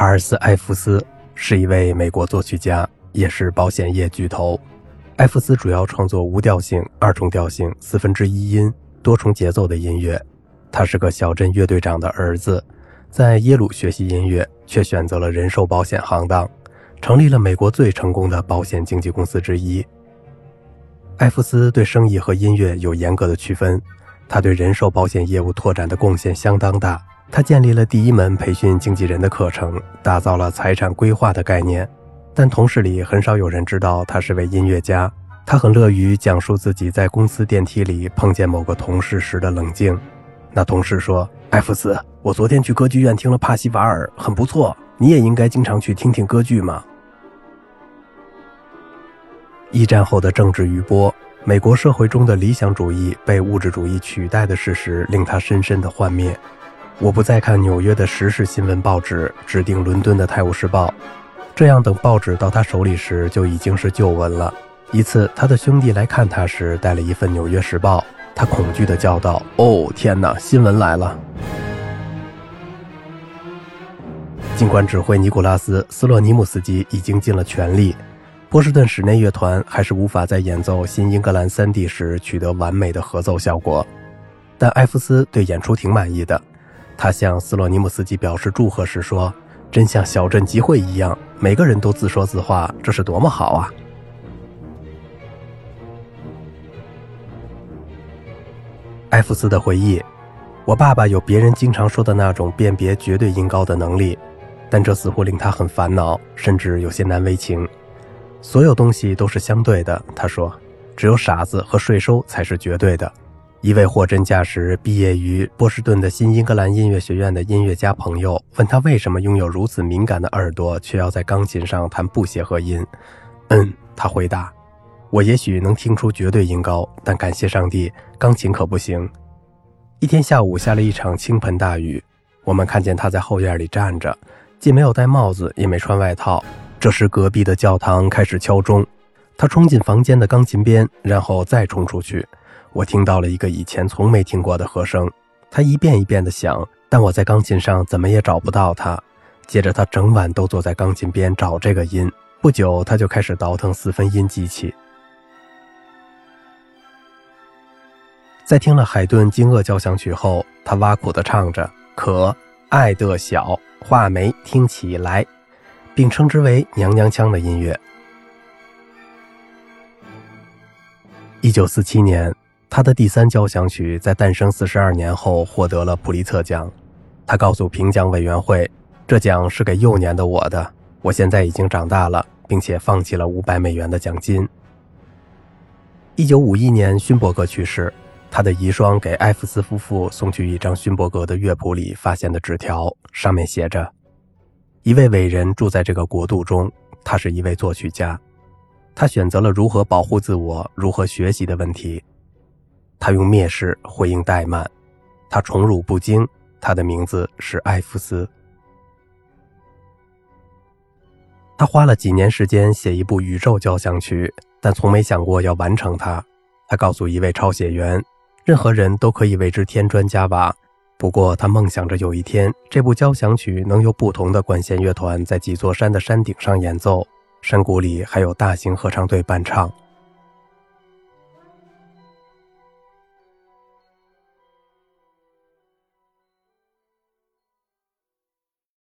查尔斯·艾弗斯是一位美国作曲家，也是保险业巨头。艾弗斯主要创作无调性、二重调性、四分之一音、多重节奏的音乐。他是个小镇乐队长的儿子，在耶鲁学习音乐，却选择了人寿保险行当，成立了美国最成功的保险经纪公司之一。艾弗斯对生意和音乐有严格的区分，他对人寿保险业务拓展的贡献相当大。他建立了第一门培训经纪人的课程，打造了财产规划的概念。但同事里很少有人知道他是位音乐家。他很乐于讲述自己在公司电梯里碰见某个同事时的冷静。那同事说：“艾弗斯，我昨天去歌剧院听了帕西瓦尔，很不错。你也应该经常去听听歌剧嘛。”一战后的政治余波，美国社会中的理想主义被物质主义取代的事实，令他深深的幻灭。我不再看纽约的时事新闻报纸，指定伦敦的《泰晤士报》，这样等报纸到他手里时就已经是旧闻了。一次，他的兄弟来看他时带了一份《纽约时报》，他恐惧地叫道：“哦，天哪，新闻来了！”尽管指挥尼古拉斯·斯洛尼姆斯基已经尽了全力，波士顿室内乐团还是无法在演奏《新英格兰三地》时取得完美的合奏效果，但艾弗斯对演出挺满意的。他向斯洛尼姆斯基表示祝贺时说：“真像小镇集会一样，每个人都自说自话，这是多么好啊！”艾弗斯的回忆：“我爸爸有别人经常说的那种辨别绝对音高的能力，但这似乎令他很烦恼，甚至有些难为情。所有东西都是相对的，他说，只有傻子和税收才是绝对的。”一位货真价实毕业于波士顿的新英格兰音乐学院的音乐家朋友问他为什么拥有如此敏感的耳朵，却要在钢琴上弹不协和音。嗯，他回答：“我也许能听出绝对音高，但感谢上帝，钢琴可不行。”一天下午下了一场倾盆大雨，我们看见他在后院里站着，既没有戴帽子，也没穿外套。这时，隔壁的教堂开始敲钟，他冲进房间的钢琴边，然后再冲出去。我听到了一个以前从没听过的和声，它一遍一遍地响，但我在钢琴上怎么也找不到它。接着，他整晚都坐在钢琴边找这个音。不久，他就开始倒腾四分音机器。在听了海顿《惊愕交响曲》后，他挖苦地唱着：“可爱的小画眉听起来”，并称之为“娘娘腔”的音乐。一九四七年。他的第三交响曲在诞生四十二年后获得了普利策奖。他告诉评奖委员会：“这奖是给幼年的我的。我现在已经长大了，并且放弃了五百美元的奖金。”一九五一年，勋伯格去世，他的遗孀给埃弗斯夫妇送去一张勋伯格的乐谱里发现的纸条，上面写着：“一位伟人住在这个国度中，他是一位作曲家，他选择了如何保护自我、如何学习的问题。”他用蔑视回应怠慢，他宠辱不惊。他的名字是艾弗斯。他花了几年时间写一部宇宙交响曲，但从没想过要完成它。他告诉一位抄写员：“任何人都可以为之添砖加瓦。”不过，他梦想着有一天，这部交响曲能由不同的管弦乐团在几座山的山顶上演奏，山谷里还有大型合唱队伴唱。